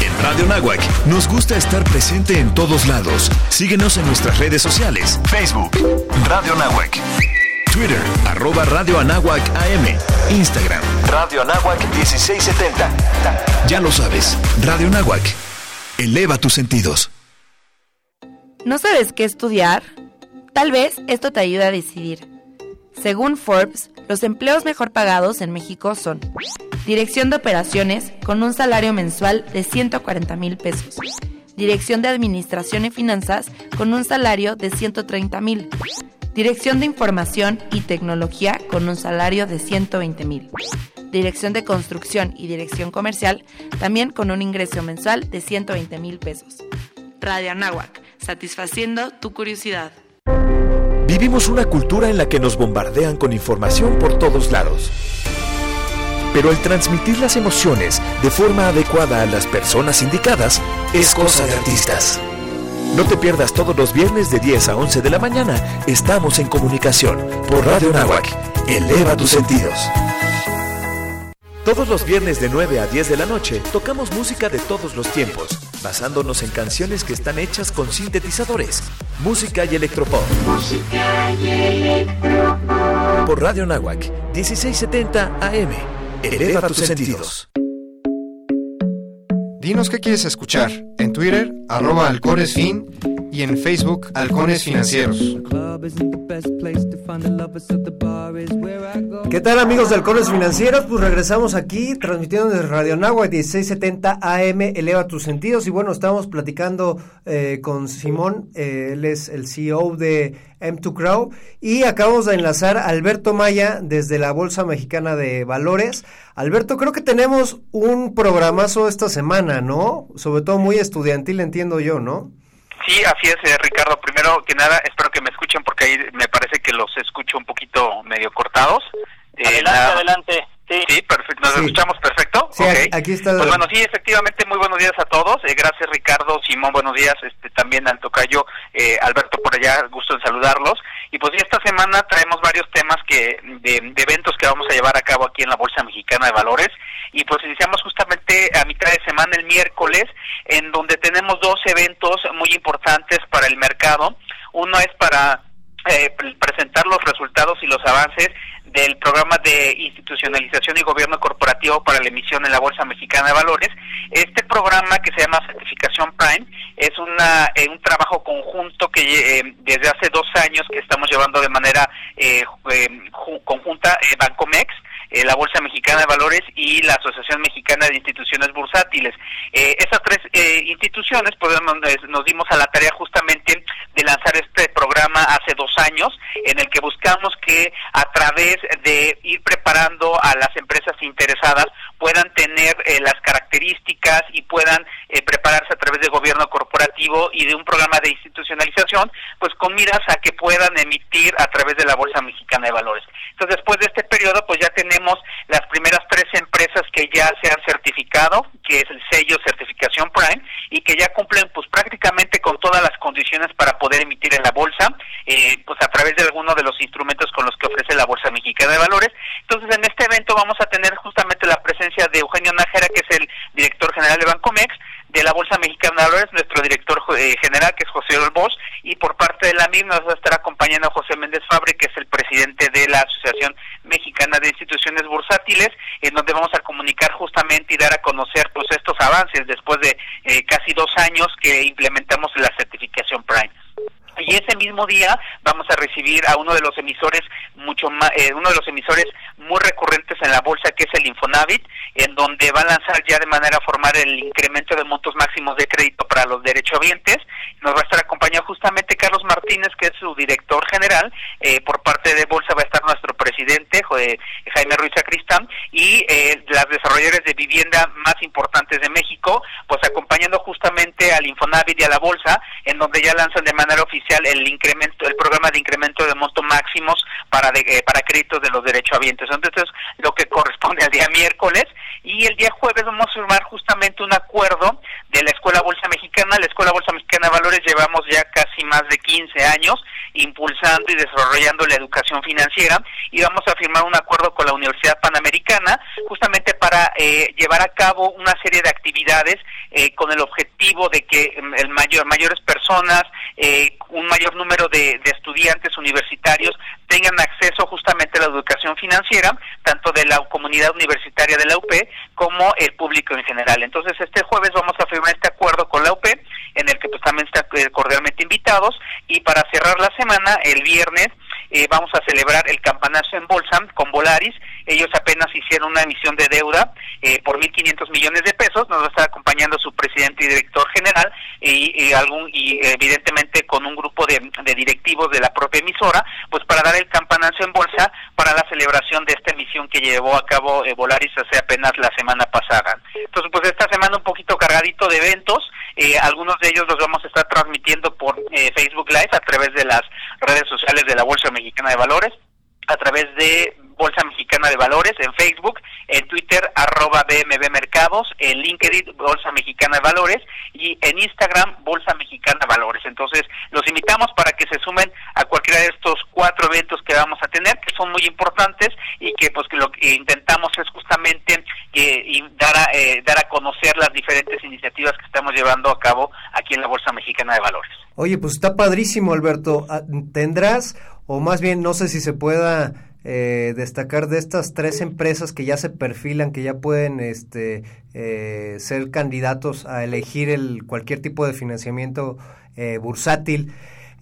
En Radio Nahuac nos gusta estar presente en todos lados. Síguenos en nuestras redes sociales. Facebook, Radio Nahuac. Twitter, arroba Radio Anáhuac AM. Instagram, Radio Anáhuac 1670. Ya lo sabes, Radio Nahuac. Eleva tus sentidos. ¿No sabes qué estudiar? Tal vez esto te ayude a decidir. Según Forbes, los empleos mejor pagados en México son Dirección de Operaciones con un salario mensual de 140 mil pesos. Dirección de Administración y Finanzas con un salario de 130 mil. Dirección de Información y Tecnología con un salario de 120 mil. Dirección de Construcción y Dirección Comercial también con un ingreso mensual de 120 mil pesos. Radio Anáhuac, satisfaciendo tu curiosidad. Vivimos una cultura en la que nos bombardean con información por todos lados. Pero el transmitir las emociones de forma adecuada a las personas indicadas es cosa de artistas. No te pierdas todos los viernes de 10 a 11 de la mañana. Estamos en comunicación por Radio Nahuac. Eleva tus sentidos. Todos los viernes de 9 a 10 de la noche tocamos música de todos los tiempos, basándonos en canciones que están hechas con sintetizadores, música y electropop. Música y electropop. Por Radio Nahuac, 1670 AM. Eleva tus sentidos. Dinos qué quieres escuchar. En Twitter, arroba alcoresfin y en Facebook Halcones Financieros. ¿Qué tal amigos de Halcones Financieros? Pues regresamos aquí transmitiendo desde Radio Nagua 1670 AM, eleva tus sentidos y bueno, estamos platicando eh, con Simón, eh, él es el CEO de M2 Crow y acabamos de enlazar a Alberto Maya desde la Bolsa Mexicana de Valores. Alberto, creo que tenemos un programazo esta semana, ¿no? Sobre todo muy estudiantil, entiendo yo, ¿no? Sí, así es, eh, Ricardo. Primero que nada, espero que me escuchen porque ahí me parece que los escucho un poquito medio cortados. adelante, adelante. Sí, perfecto. ¿Nos escuchamos perfecto? Sí, aquí está. Pues bueno, sí, efectivamente, muy buenos días a todos. Eh, gracias, Ricardo, Simón, buenos días. Este, también al tocayo, eh, Alberto por allá, gusto en saludarlos. Y pues esta semana traemos varios temas que de, eventos que vamos a llevar a cabo aquí en la Bolsa Mexicana de Valores. Y pues iniciamos justamente a mitad de semana, el miércoles, en donde tenemos dos eventos muy importantes para el mercado. Uno es para eh, presentar los resultados y los avances del programa de institucionalización y gobierno corporativo para la emisión en la Bolsa Mexicana de Valores. Este programa que se llama Certificación Prime es una, eh, un trabajo conjunto que eh, desde hace dos años que estamos llevando de manera eh, conjunta Bancomex, la Bolsa Mexicana de Valores y la Asociación Mexicana de Instituciones Bursátiles. esas tres instituciones pues, nos dimos a la tarea justamente de lanzar este programa hace dos años, en el que buscamos que a través de ir preparando a las empresas interesadas puedan tener eh, las características y puedan eh, prepararse a través de gobierno corporativo y de un programa de institucionalización, pues con miras a que puedan emitir a través de la Bolsa Mexicana de Valores. Entonces, después de este periodo, pues ya tenemos las primeras tres empresas que ya se han certificado, que es el sello Certificación Prime, y que ya cumplen pues prácticamente con todas las condiciones para poder emitir en la bolsa, eh, pues a través de alguno de los instrumentos con los que ofrece la Bolsa Mexicana de Valores. Entonces, en este evento vamos a tener justamente la presencia de Eugenio Nájera, que es el director general de Bancomex, de la Bolsa Mexicana de Valores, nuestro director eh, general, que es José Olbos, y por parte de la misma nos va a estar acompañando José Méndez Fabre, que es el presidente de la Asociación Mexicana de Instituciones Bursátiles, en donde vamos a comunicar justamente y dar a conocer pues estos avances después de eh, casi dos años que implementamos la certificación Prime. Y ese mismo día vamos a recibir a uno de los emisores mucho más, eh, uno de los emisores muy recurrentes en la bolsa que es el Infonavit, en donde va a lanzar ya de manera formal el incremento de montos máximos de crédito para los derechohabientes. Nos va a estar acompañado justamente Carlos Martínez, que es su director general. Eh, por parte de Bolsa va a estar nuestro presidente, Jaime Ruiz Acristán, y eh, las desarrolladoras de vivienda más importantes de México, pues acompañando justamente al Infonavit y a la Bolsa, en donde ya lanzan de manera oficial el incremento, el programa de incremento de montos máximos para, eh, para créditos de los derechohabientes. Entonces, lo que corresponde al día miércoles y el día jueves vamos a firmar justamente un acuerdo de la Escuela Bolsa Mexicana. La Escuela Bolsa Mexicana de Valores llevamos ya casi más de 15 años impulsando y desarrollando la educación financiera y vamos a firmar un acuerdo con la Universidad Panamericana justamente para eh, llevar a cabo una serie de actividades eh, con el objetivo de que mm, el mayor mayores personas eh, un mayor número de, de, estudiantes universitarios tengan acceso justamente a la educación financiera tanto de la comunidad universitaria de la UP como el público en general. Entonces este jueves vamos a firmar este acuerdo con la UP en el que pues también están cordialmente invitados y para cerrar la semana el viernes eh, vamos a celebrar el campanazo en bolsa con Volaris. Ellos apenas hicieron una emisión de deuda eh, por 1.500 millones de pesos. Nos va a estar acompañando su presidente y director general y, algún y evidentemente con un grupo de, directivos de la propia emisora, pues para dar el campanazo en bolsa para la celebración de esta emisión que llevó a cabo eh, Volaris hace apenas la semana pasada. Entonces, pues esta semana un poquito cargadito de eventos. Eh, algunos de ellos los vamos a estar transmitiendo por Facebook Live a través de las redes sociales de la Bolsa Mexicana de Valores, a través de Bolsa Mexicana de Valores en Facebook, en Twitter arroba BMB Mercados, en LinkedIn Bolsa Mexicana de Valores y en Instagram Bolsa Mexicana de Valores. Entonces los invitamos para que se sumen a cualquiera de estos cuatro eventos que vamos a tener, que son muy importantes y que pues que lo que intentamos es justamente eh, dar, a, eh, dar a conocer las diferentes iniciativas que estamos llevando a cabo aquí en la Bolsa Mexicana de Valores. Oye, pues está padrísimo, Alberto. Ah, ¿Tendrás, o más bien no sé si se pueda eh, destacar de estas tres empresas que ya se perfilan, que ya pueden este, eh, ser candidatos a elegir el, cualquier tipo de financiamiento eh, bursátil.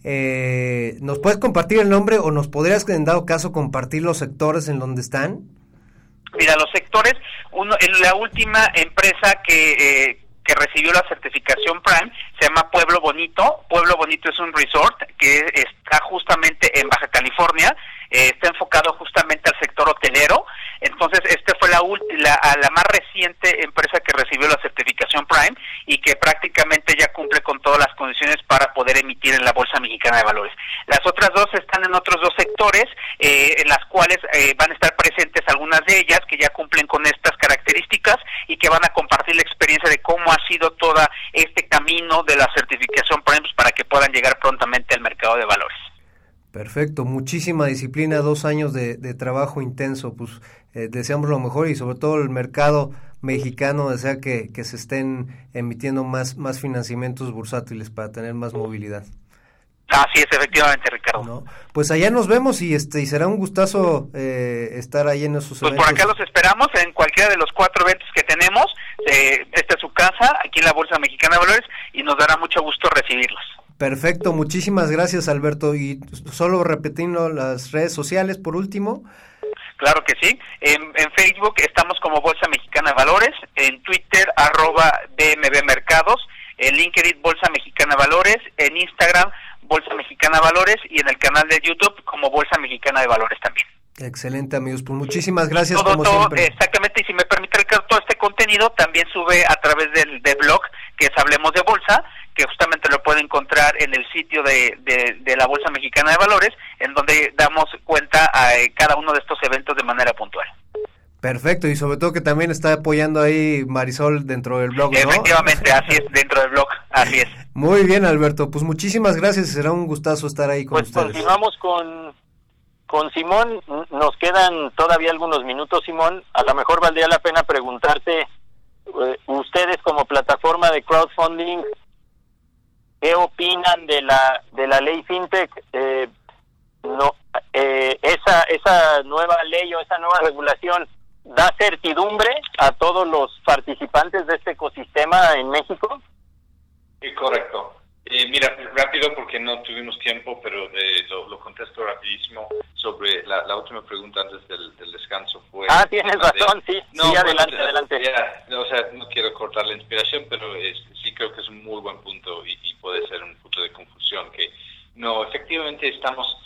Eh, ¿Nos puedes compartir el nombre o nos podrías, en dado caso, compartir los sectores en donde están? Mira, los sectores, uno, la última empresa que, eh, que recibió la certificación Prime se llama Pueblo Bonito. Pueblo Bonito es un resort que está justamente en Baja California, eh, está enfocado justamente al sector hotelero. Entonces, esta fue la, la, la más reciente empresa que recibió la certificación Prime y que prácticamente ya cumple con todas las condiciones para poder emitir en la Bolsa Mexicana de Valores. Las otras dos están en otros dos sectores, eh, en las cuales eh, van a estar presentes algunas de ellas que ya cumplen con estas características y que van a compartir la experiencia de cómo ha sido todo este camino de la certificación Prime para que puedan llegar prontamente al mercado de valores. Perfecto, muchísima disciplina, dos años de, trabajo intenso, pues eh, deseamos lo mejor y sobre todo el mercado mexicano desea que, que se estén emitiendo más, más financiamientos bursátiles para tener más movilidad. Así es, efectivamente, Ricardo. Pues allá nos vemos y este y será un gustazo eh, estar ahí en esos pues por acá los esperamos en cualquiera de los cuatro eventos que tenemos. Eh, esta es su casa, aquí en la Bolsa Mexicana de Valores, y nos dará mucho gusto recibirlos. Perfecto, muchísimas gracias Alberto. Y solo repetiendo las redes sociales por último. Claro que sí. En, Facebook estamos como Bolsa Mexicana de Valores, en Twitter arroba DMB Mercados, en LinkedIn Bolsa Mexicana de Valores, en Instagram Bolsa Mexicana de Valores y en el canal de YouTube como Bolsa Mexicana de Valores también. Excelente amigos, pues muchísimas gracias como siempre. Exactamente, y si me permite Ricardo, todo este contenido también sube a través del blog que es Hablemos de Bolsa, que justamente lo puede encontrar en el sitio de, de, la Bolsa Mexicana de Valores, en donde damos cuenta a eh, cada uno de estos eventos de manera puntual. Perfecto, y sobre todo que también está apoyando ahí Marisol dentro del blog, ¿no? Efectivamente, así es, dentro del blog, así es. Muy bien, Alberto, pues muchísimas gracias, será un gustazo estar ahí con pues ustedes. continuamos con, con Simón, nos quedan todavía algunos minutos, Simón, a lo mejor valdría la pena preguntarte, eh, ustedes como plataforma de crowdfunding, ¿qué opinan de la, de la ley FinTech? Eh, no, eh, esa, esa nueva ley o esa nueva regulación da certidumbre a todos los participantes de este ecosistema en México? Sí, correcto. Eh, mira, rápido porque no tuvimos tiempo, pero eh, lo, contesto rapidísimo sobre la, última pregunta antes del, descanso. Fue ah, tienes razón, sí. No, sí, adelante, adelante. o sea, no quiero cortar la inspiración, pero sí creo que es un muy buen punto y, y puede ser un punto de confusión que no, efectivamente estamos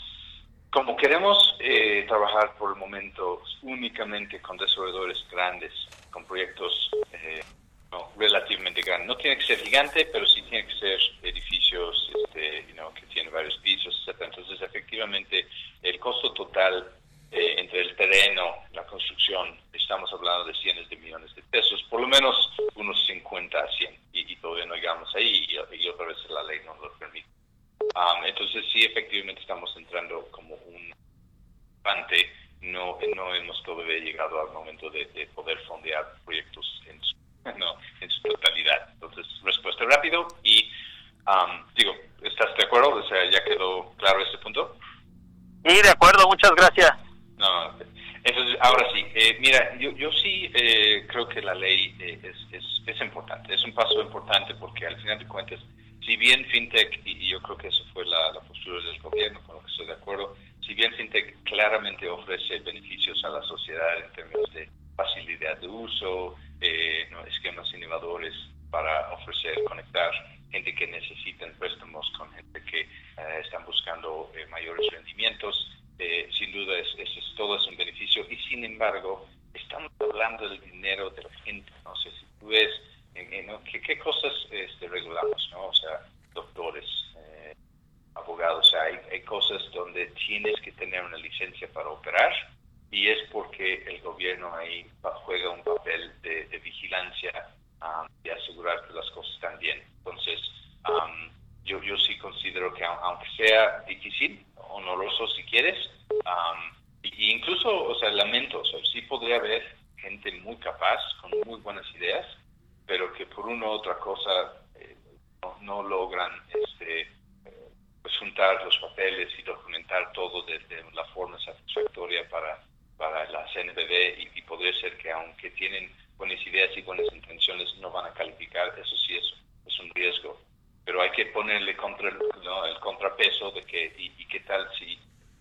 como queremos eh, trabajar por el momento únicamente con desarrolladores grandes, con proyectos eh, relativamente grandes, no tiene que ser gigante, pero sí tiene que ser edificios este, que tienen varios pisos, etc. Entonces, efectivamente, el costo total eh, entre el terreno, la construcción, estamos hablando de cientos de millones de pesos, por lo menos unos 50 a 100, y, todavía no llegamos ahí, y, otra vez la ley no lo permite. Um, entonces sí, efectivamente estamos entrando como un no, no hemos todavía llegado al momento de, poder fondear proyectos en su, no, en su totalidad. Entonces, respuesta rápido y um, digo, ¿estás de acuerdo? O sea, ¿ya quedó claro este punto? Sí, de acuerdo, muchas gracias. No, entonces, ahora sí, eh, mira, yo, yo sí eh, creo que la ley eh, es, es, es importante, es un paso importante porque al final de cuentas si bien FinTech, y yo creo que eso fue la, postura del gobierno, con lo que estoy de acuerdo, si bien FinTech claramente ofrece beneficios a la sociedad en términos de facilidad de uso, eh, esquemas innovadores para ofrecer, conectar gente que necesita préstamos con gente que eh, están buscando eh, mayores rendimientos, sin duda es, es, todo es un beneficio y sin embargo estamos hablando del dinero de la gente, no sé si tú ves ¿Qué, cosas este, regulamos? ¿no? O sea, doctores, abogados, hay, hay cosas donde tienes que tener una licencia para operar y es porque el gobierno ahí juega un papel de, vigilancia um, de asegurar que las cosas están bien. Entonces, um, yo, yo sí considero que aunque sea difícil, honoroso si quieres, um, incluso, o sea, lamento, o sea, sí podría haber gente muy capaz, con muy buenas ideas, pero que por una u otra cosa eh, no, logran este, eh, pues juntar los papeles y documentar todo de, la forma satisfactoria para, para la CNBB y, y, podría ser que aunque tienen buenas ideas y buenas intenciones no van a calificar, eso sí es, es un riesgo. pero hay que ponerle contra el contrapeso de que, y, qué tal si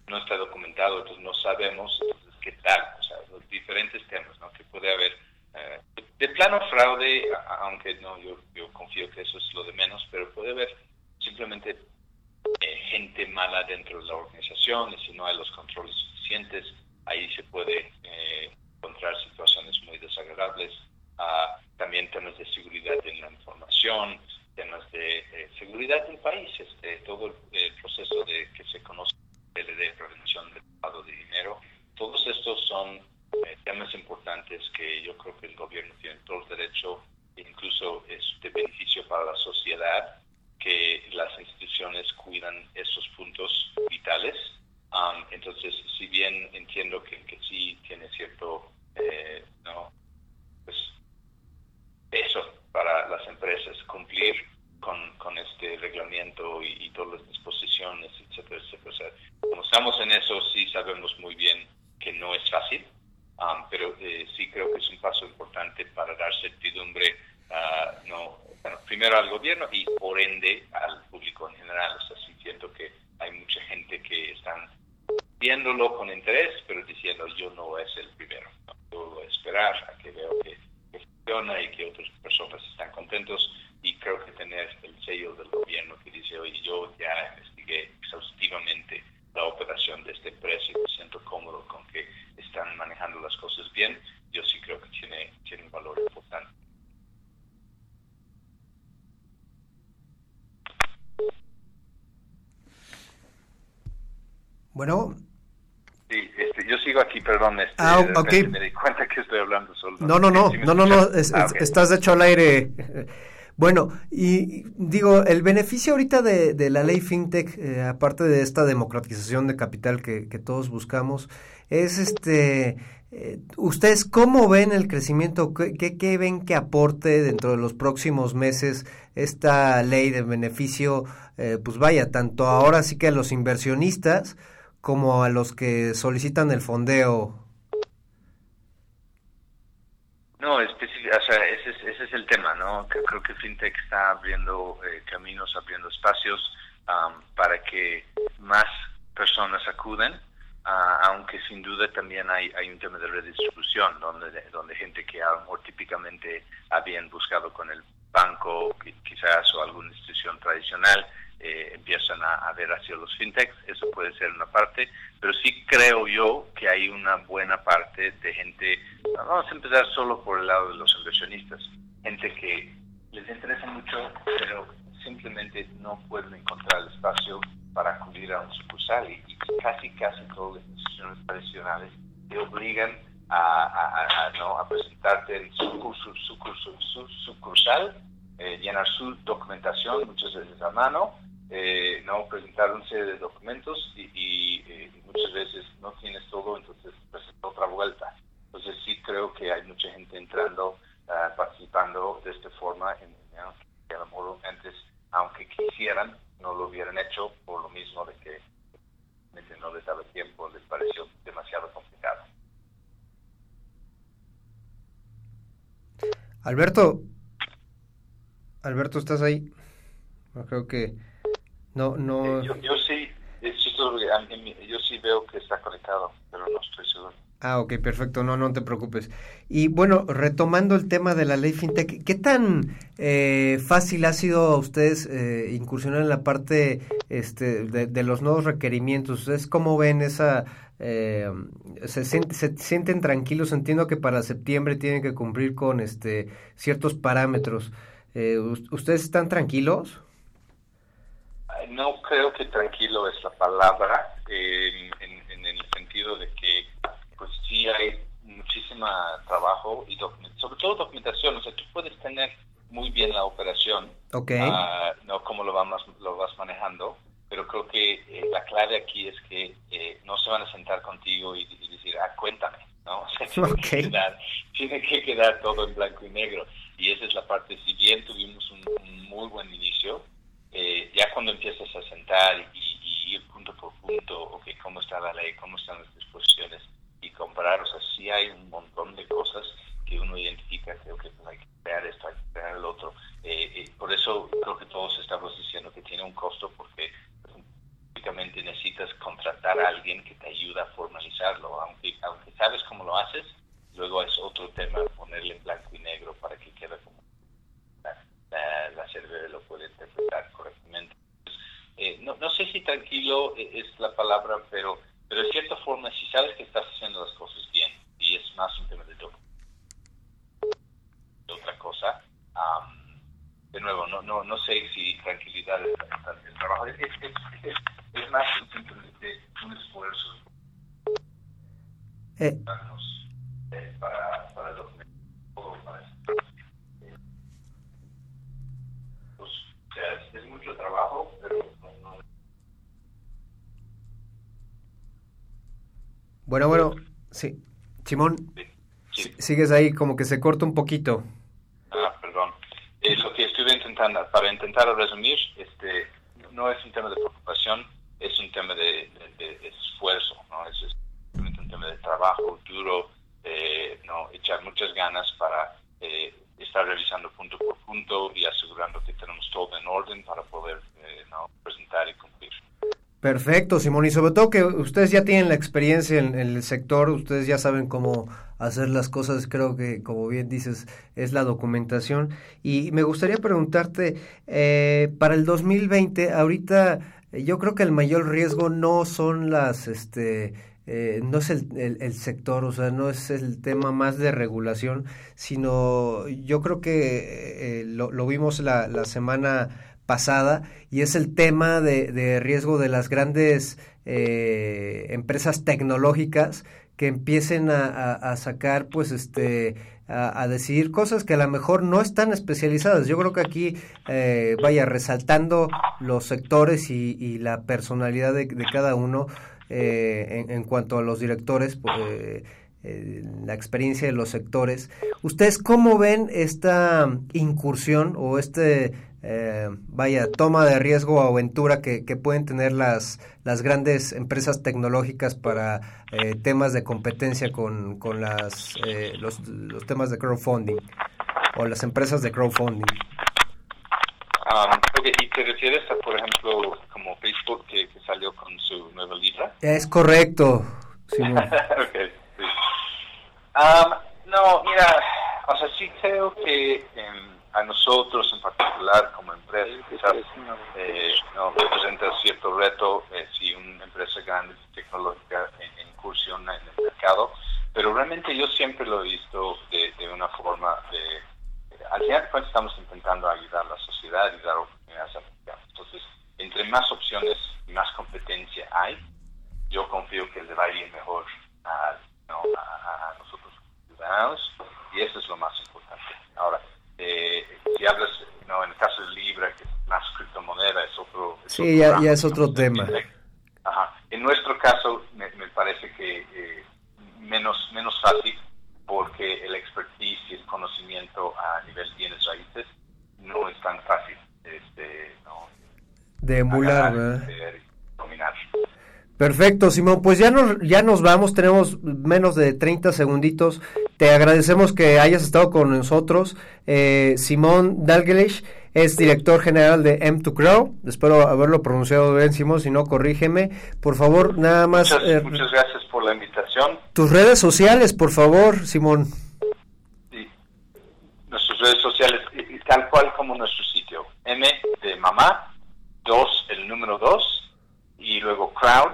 no está documentado, entonces no sabemos, entonces qué tal, o sea, los diferentes temas, ¿no? Que puede haber, eh, de plano fraude, aunque no, yo, yo confío que eso es lo de menos, pero puede haber simplemente eh, gente mala dentro de la organización y si no hay los controles suficientes, ahí se puede eh, encontrar situaciones muy desagradables. Ah, también temas de seguridad en la información, temas de eh, seguridad del país, este, todo el, proceso de que se conoce de prevención del lavado de dinero. Todos estos son eh, temas importantes que yo creo que el gobierno tiene todo el derecho, incluso es de beneficio para la sociedad, que las instituciones cuidan esos puntos vitales. Entonces, si bien entiendo que, que sí tiene cierto eh, no, pues, peso para las empresas cumplir con, con este reglamento y, todas las disposiciones, etcétera, etcétera. como estamos en eso, sí sabemos muy bien que no es fácil, um, pero eh, sí creo que es un paso importante para dar certidumbre, uh, no, primero al gobierno y por ende al público en general. O sea, sí siento que hay mucha gente que están viéndolo con interés, pero diciendo yo no es el primero. Yo voy a esperar a que veo que funciona y que otras personas están contentos y creo que tener el sello del gobierno que dice, oye, yo ya investigué exhaustivamente la operación de esta empresa y me siento cómodo con que están manejando las cosas bien, yo sí creo que tiene, tiene un valor importante. Bueno, Sí, este, yo sigo aquí, perdón, este, ah, okay. me di cuenta que estoy hablando solo. No, no, no, no, no, no, ah, estás de hecho al aire. Bueno, y digo, el beneficio ahorita de, de la ley FinTech, eh, aparte de esta democratización de capital que, que todos buscamos, es este, eh, ¿ustedes cómo ven el crecimiento? ¿Qué, ¿Qué, ven que aporte dentro de los próximos meses esta ley de beneficio? Eh, pues vaya, tanto ahora sí que a los inversionistas, como a los que solicitan el fondeo? No, ese, es, ese es el tema, ¿no? Creo que FinTech está abriendo eh, caminos, abriendo espacios para que más personas acuden, uh, aunque sin duda también hay, hay un tema de redistribución, donde, donde gente que a típicamente habían buscado con el banco, quizás, o alguna institución tradicional, eh, empiezan a, ver hacia los fintechs, eso puede ser una parte, pero sí creo yo que hay una buena parte de gente, vamos a empezar solo por el lado de los inversionistas, gente que les interesa mucho, pero simplemente no pueden encontrar el espacio para acudir a un sucursal y, casi casi todas las instituciones tradicionales te obligan a, ¿no? a presentarte en su sucursal, eh, llenar su documentación muchas veces a mano eh, no presentar una serie de documentos y, eh, muchas veces no tienes todo, entonces presenta otra vuelta. Entonces sí creo que hay mucha gente entrando, ah, participando de esta forma, en, que lo mejor antes, aunque quisieran, no lo hubieran hecho por lo mismo de que no les daba tiempo, les pareció demasiado complicado. Alberto, Alberto, ¿estás ahí? creo que no, no. Eh, yo, yo, sí, yo sí veo que está conectado, pero no estoy seguro. Ah, ok, perfecto, no, no te preocupes. Y bueno, retomando el tema de la ley FinTech, ¿qué tan eh, fácil ha sido a ustedes eh, incursionar en la parte este, de, los nuevos requerimientos? ¿Ustedes cómo ven esa... Eh, se, se, sienten tranquilos? Entiendo que para septiembre tienen que cumplir con este ciertos parámetros. ¿Ustedes están tranquilos? No creo que tranquilo es la palabra, en, el sentido de que pues sí hay muchísima trabajo y sobre todo documentación, o sea, tú puedes tener muy bien la operación, ah, no cómo lo, vas, lo vas manejando, pero creo que eh, la clave aquí es que eh, no se van a sentar contigo y, decir, ah, cuéntame, ¿no? O sea, tiene, que quedar, tiene, que quedar, todo en blanco y negro. Y esa es la parte, si bien tuvimos Ferrari, sigues ahí, como que se corta un poquito. Ah, perdón. Eh, lo que estuve intentando, para intentar resumir, este, no es un tema de preocupación, es un tema de, de- de esfuerzo, ¿no? Es, es un tema de trabajo duro, eh, no echar muchas ganas para eh, estar revisando punto por punto y asegurando que tenemos todo en orden para poder eh, ¿no? presentar y cumplir. Perfecto, Simón, y sobre todo que ustedes ya tienen la experiencia en, en el sector, ustedes ya saben cómo hacer las cosas, creo que como bien dices, es la documentación. Y me gustaría preguntarte, eh, para el 2020, ahorita eh, yo creo que el mayor riesgo no son las, este, eh, no es el, el, sector, o sea, no es el tema más de regulación, sino yo creo que eh, lo, lo vimos la, la semana pasada y es el tema de, de riesgo de las grandes empresas tecnológicas que empiecen a, a, sacar pues este a, a, decidir cosas que a lo mejor no están especializadas. Yo creo que aquí eh, vaya resaltando los sectores y, y la personalidad de, cada uno eh, en, cuanto a los directores. Pues, la experiencia de los sectores. ¿Ustedes cómo ven esta incursión o este eh, vaya, toma de riesgo o aventura que, que, pueden tener las, las grandes empresas tecnológicas para eh, temas de competencia con, con las, eh, los, los, temas de crowdfunding o las empresas de crowdfunding. Um. ¿Y te refieres a, por ejemplo, como Facebook que, que salió con su nueva libra? Es correcto. okay, sí. um, no, mira, o sea, sí creo que um, a nosotros en particular como empresa quizás eh, nos representa cierto reto eh, si una empresa grande tecnológica en, incursiona en el mercado, pero realmente yo siempre lo he visto de, de una forma de, al final de cuentas estamos intentando ayudar a la sociedad y dar oportunidades a Entonces, entre más opciones y más competencia hay, yo confío que le va a ir mejor a, no, a, a nosotros ciudadanos y eso es lo más importante. Ahora, eh, si hablas, no, en el caso de Libra, que es más criptomoneda, es otro. Es sí, ya, es otro tema. Ajá. En nuestro caso, me, me parece que eh, menos, menos fácil, porque el expertise y el conocimiento a nivel bienes raíces no es tan fácil este, no, de emular, agarrar, de dominar. Perfecto, Simón. Pues ya nos, ya nos vamos, tenemos menos de 30 segunditos. Te agradecemos que hayas estado con nosotros. Eh, Simón Dalglish es director general de M2Crow. Espero haberlo pronunciado bien, Simón. Si no, corrígeme. Por favor, nada más. Muchas, eh, muchas gracias por la invitación. Tus redes sociales, por favor, Simón. Sí. Nuestras redes sociales, tal cual como nuestro sitio. M de mamá, 2, el número 2 y luego crowd,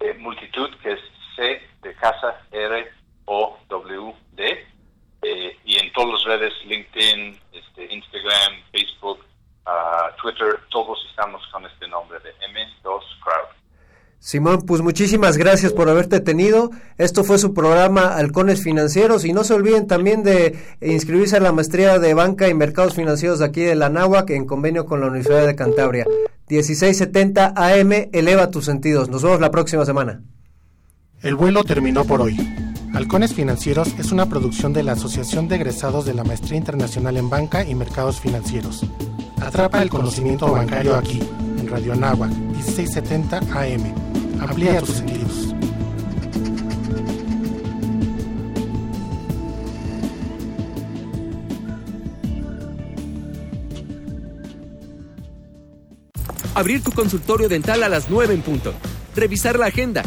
eh, multitud, que es C de casa, R, O, W, D, eh, y en todas las redes, LinkedIn, este, Instagram, Facebook, uh, Twitter, todos estamos con este nombre de M2 Crowd. Simón, pues muchísimas gracias por haberte tenido. Esto fue su programa Halcones Financieros y no se olviden también de inscribirse a la maestría de banca y mercados financieros de aquí de la Náhuac en convenio con la Universidad de Cantabria. 1670 AM, eleva tus sentidos. Nos vemos la próxima semana. El vuelo terminó por hoy. Halcones Financieros es una producción de la Asociación de Egresados de la Maestría Internacional en Banca y Mercados Financieros. Atrapa el conocimiento bancario aquí, en Radio Náhuac, 1670 AM. Amplía tus sentidos. Abrir tu consultorio dental a las 9 en punto. Revisar la agenda